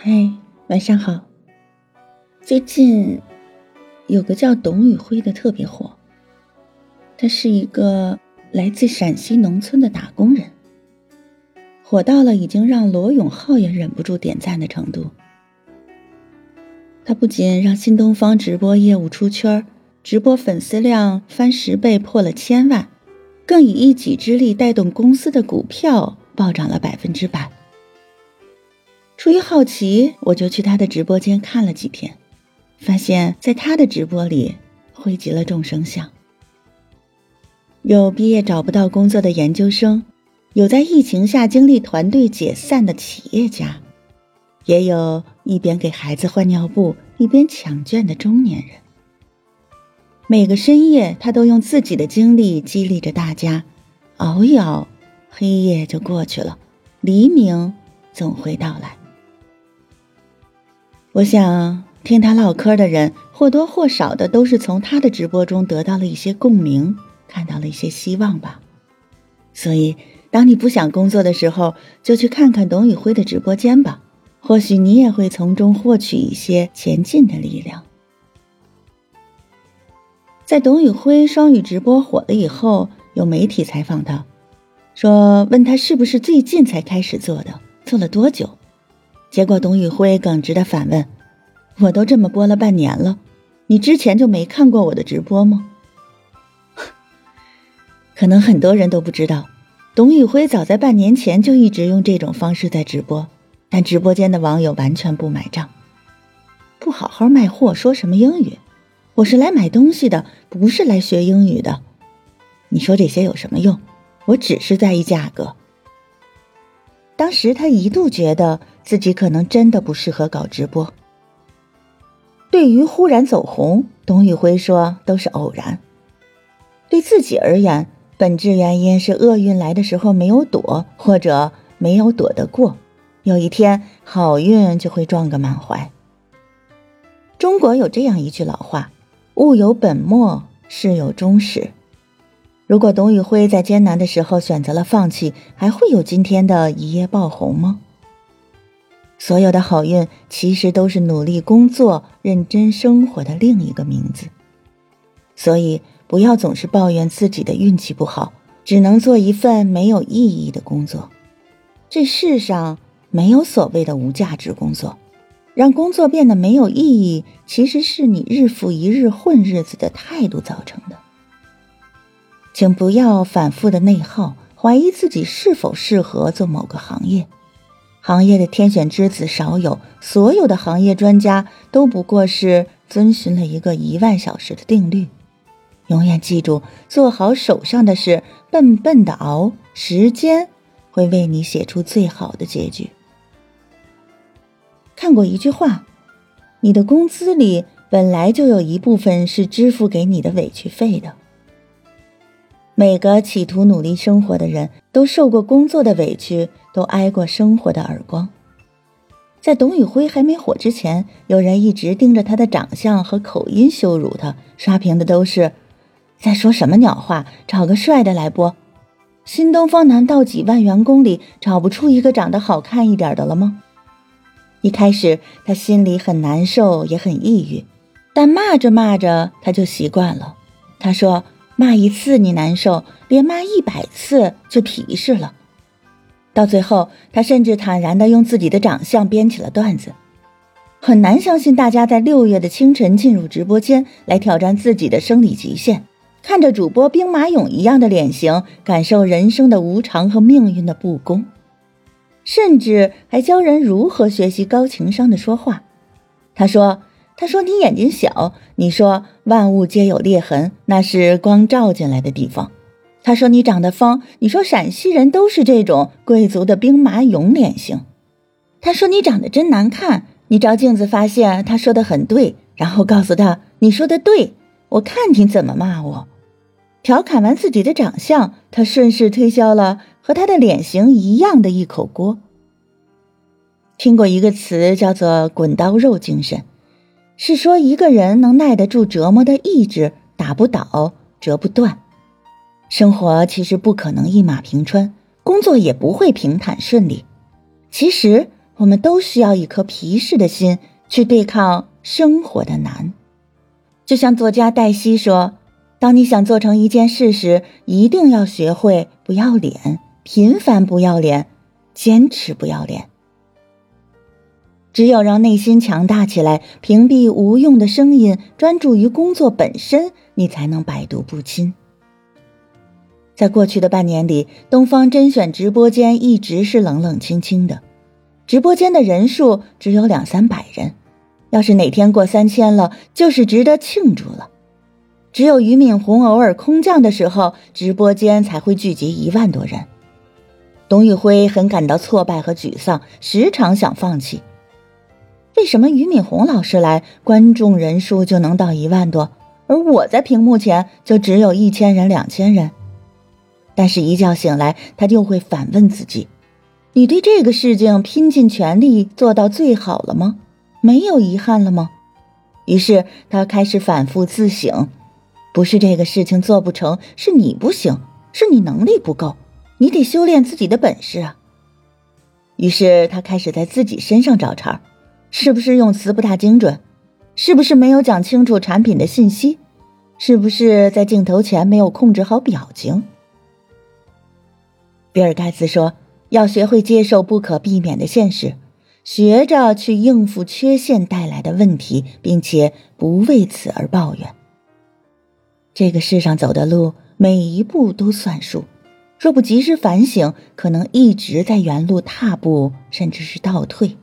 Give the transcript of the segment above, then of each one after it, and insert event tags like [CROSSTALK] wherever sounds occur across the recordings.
嗨，晚上好。最近有个叫董宇辉的特别火，他是一个来自陕西农村的打工人，火到了已经让罗永浩也忍不住点赞的程度。他不仅让新东方直播业务出圈，直播粉丝量翻十倍破了千万，更以一己之力带动公司的股票暴涨了百分之百。出于好奇，我就去他的直播间看了几天，发现在他的直播里汇集了众生相：有毕业找不到工作的研究生，有在疫情下经历团队解散的企业家，也有一边给孩子换尿布一边抢券的中年人。每个深夜，他都用自己的经历激励着大家，熬一熬，黑夜就过去了，黎明总会到来。我想听他唠嗑的人或多或少的都是从他的直播中得到了一些共鸣，看到了一些希望吧。所以，当你不想工作的时候，就去看看董宇辉的直播间吧，或许你也会从中获取一些前进的力量。在董宇辉双语直播火了以后，有媒体采访他，说问他是不是最近才开始做的，做了多久。结果，董宇辉耿直的反问：“我都这么播了半年了，你之前就没看过我的直播吗？” [LAUGHS] 可能很多人都不知道，董宇辉早在半年前就一直用这种方式在直播，但直播间的网友完全不买账，不好好卖货，说什么英语？我是来买东西的，不是来学英语的。你说这些有什么用？我只是在意价格。当时他一度觉得自己可能真的不适合搞直播。对于忽然走红，董宇辉说都是偶然。对自己而言，本质原因是厄运来的时候没有躲，或者没有躲得过。有一天好运就会撞个满怀。中国有这样一句老话：“物有本末，事有终始。”如果董宇辉在艰难的时候选择了放弃，还会有今天的一夜爆红吗？所有的好运其实都是努力工作、认真生活的另一个名字。所以不要总是抱怨自己的运气不好，只能做一份没有意义的工作。这世上没有所谓的无价值工作，让工作变得没有意义，其实是你日复一日混日子的态度造成的。请不要反复的内耗，怀疑自己是否适合做某个行业。行业的天选之子少有，所有的行业专家都不过是遵循了一个一万小时的定律。永远记住，做好手上的事，笨笨的熬，时间会为你写出最好的结局。看过一句话：你的工资里本来就有一部分是支付给你的委屈费的。每个企图努力生活的人都受过工作的委屈，都挨过生活的耳光。在董宇辉还没火之前，有人一直盯着他的长相和口音羞辱他，刷屏的都是在说什么鸟话，找个帅的来播。新东方难道几万员工里找不出一个长得好看一点的了吗？一开始他心里很难受，也很抑郁，但骂着骂着他就习惯了。他说。骂一次你难受，连骂一百次就皮实了。到最后，他甚至坦然地用自己的长相编起了段子。很难相信大家在六月的清晨进入直播间来挑战自己的生理极限，看着主播兵马俑一样的脸型，感受人生的无常和命运的不公，甚至还教人如何学习高情商的说话。他说。他说：“你眼睛小。”你说：“万物皆有裂痕，那是光照进来的地方。”他说：“你长得方。”你说：“陕西人都是这种贵族的兵马俑脸型。”他说：“你长得真难看。”你照镜子发现他说的很对，然后告诉他：“你说的对，我看你怎么骂我。”调侃完自己的长相，他顺势推销了和他的脸型一样的一口锅。听过一个词叫做“滚刀肉精神”。是说一个人能耐得住折磨的意志，打不倒，折不断。生活其实不可能一马平川，工作也不会平坦顺利。其实我们都需要一颗皮实的心去对抗生活的难。就像作家黛西说：“当你想做成一件事时，一定要学会不要脸，频繁不要脸，坚持不要脸。只有让内心强大起来，屏蔽无用的声音，专注于工作本身，你才能百毒不侵。”在过去的半年里，东方甄选直播间一直是冷冷清清的。直播间的人数只有两三百人，要是哪天过三千了，就是值得庆祝了。只有俞敏洪偶尔空降的时候，直播间才会聚集一万多人。董宇辉很感到挫败和沮丧，时常想放弃。为什么俞敏洪老师来，观众人数就能到一万多，而我在屏幕前就只有一千人、两千人？但是，一觉醒来，他就会反问自己。你对这个事情拼尽全力做到最好了吗？没有遗憾了吗？于是他开始反复自省：不是这个事情做不成，是你不行，是你能力不够，你得修炼自己的本事啊。于是他开始在自己身上找茬：是不是用词不大精准？是不是没有讲清楚产品的信息？是不是在镜头前没有控制好表情？比尔盖茨说。要学会接受不可避免的现实，学着去应付缺陷带来的问题，并且不为此而抱怨。这个世上走的路，每一步都算数，若不及时反省，可能一直在原路踏步，甚至是倒退。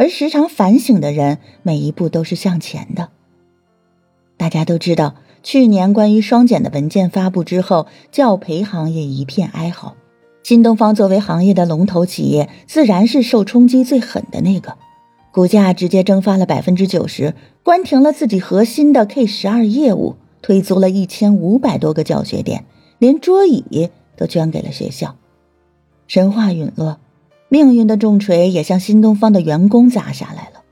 而时常反省的人，每一步都是向前的。大家都知道，去年关于双减的文件发布之后，教培行业一片哀嚎。新东方作为行业的龙头企业，自然是受冲击最狠的那个，股价直接蒸发了百分之九十，关停了自己核心的 K 十二业务，退租了一千五百多个教学点，连桌椅都捐给了学校，神话陨落，命运的重锤也向新东方的员工砸下来了，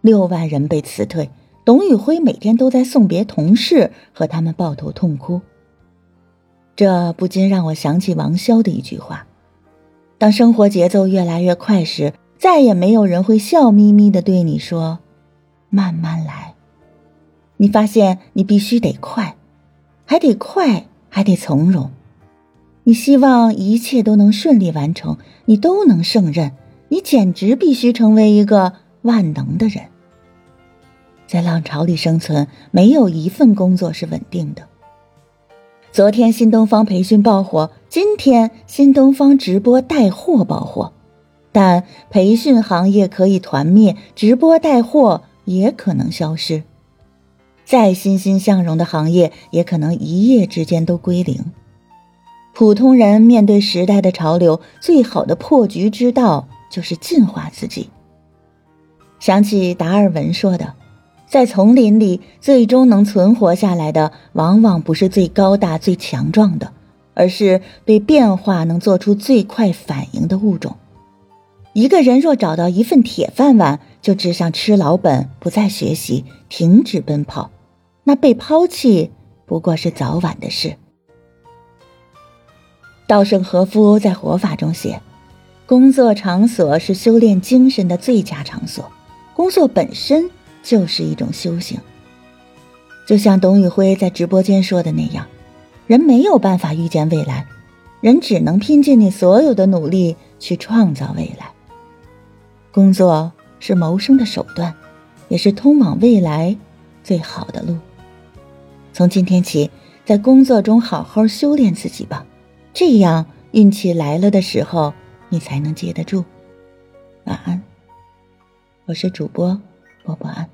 六万人被辞退，董宇辉每天都在送别同事，和他们抱头痛哭。这不禁让我想起王潇的一句话：“当生活节奏越来越快时，再也没有人会笑眯眯的对你说‘慢慢来’。你发现你必须得快，还得快，还得从容。你希望一切都能顺利完成，你都能胜任，你简直必须成为一个万能的人。在浪潮里生存，没有一份工作是稳定的。”昨天新东方培训爆火，今天新东方直播带货爆火，但培训行业可以团灭，直播带货也可能消失。再欣欣向荣的行业，也可能一夜之间都归零。普通人面对时代的潮流，最好的破局之道就是进化自己。想起达尔文说的。在丛林里，最终能存活下来的，往往不是最高大、最强壮的，而是对变化能做出最快反应的物种。一个人若找到一份铁饭碗，就只想吃老本，不再学习，停止奔跑，那被抛弃不过是早晚的事。稻盛和夫在《活法》中写：“工作场所是修炼精神的最佳场所，工作本身。”就是一种修行，就像董宇辉在直播间说的那样，人没有办法预见未来，人只能拼尽你所有的努力去创造未来。工作是谋生的手段，也是通往未来最好的路。从今天起，在工作中好好修炼自己吧，这样运气来了的时候，你才能接得住。晚安，我是主播。波波安。